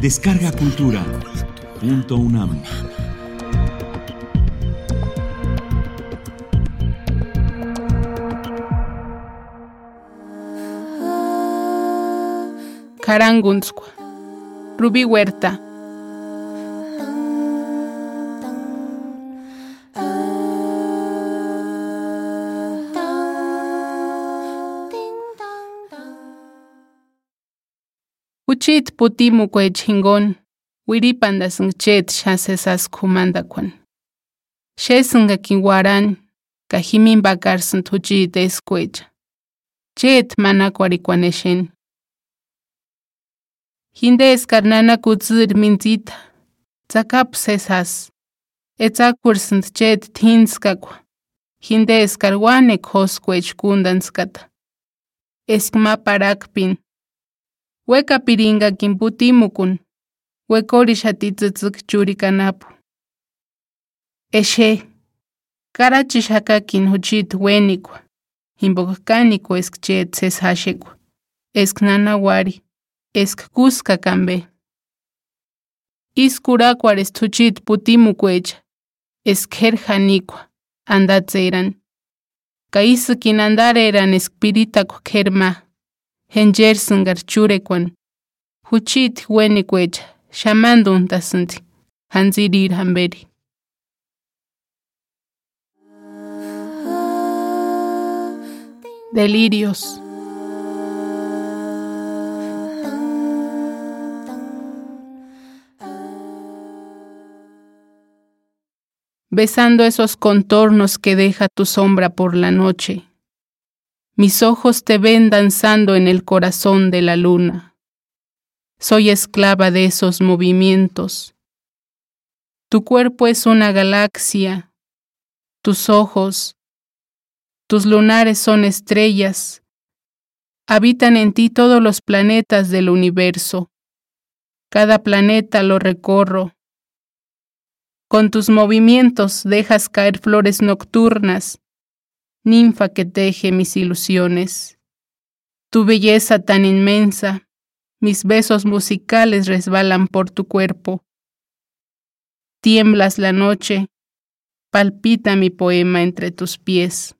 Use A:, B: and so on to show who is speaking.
A: Descarga Cultura. Punto UNAM.
B: Carangunzcua. Rubí Huerta. Uchit putimu kwe chingon. Wiripanda chet shasesas kumandakwan. Shesunga kiwaran. Kajimin bakar tuchit escuecha. Chet manakwarikwaneshen. Hindes karnana kutsir mintzita. Tsakap sesas. Etzakursant chet tinskakwa. Hindes karwane koskwech kundanskata. Eskma parakpin. Weka pirinqa quinputimukun wecorisha titzitzíc churikanapu. Exe karachichakakin juchit wenikua impoqhcanicua esque yet seshaxecua esque nanauari esque cusca canbe. Iscuracuares tuchit putimucuecha esque jerjanicua andatzeran. Ca isiquin andareran esque piritacua qherma. Henjersungar churekwan. Huchit wenikwecha. Shamandun tasunti. Hanzirir. Delirios. besando esos contornos que deja tu sombra por la noche. Mis ojos te ven danzando en el corazón de la luna. Soy esclava de esos movimientos. Tu cuerpo es una galaxia, tus ojos, tus lunares son estrellas. Habitan en ti todos los planetas del universo. Cada planeta lo recorro con tus movimientos dejas caer flores nocturnas, ninfa que teje mis ilusiones. Tu belleza tan inmensa, mis besos musicales resbalan por tu cuerpo. Tiemblas la noche, palpita mi poema entre tus pies.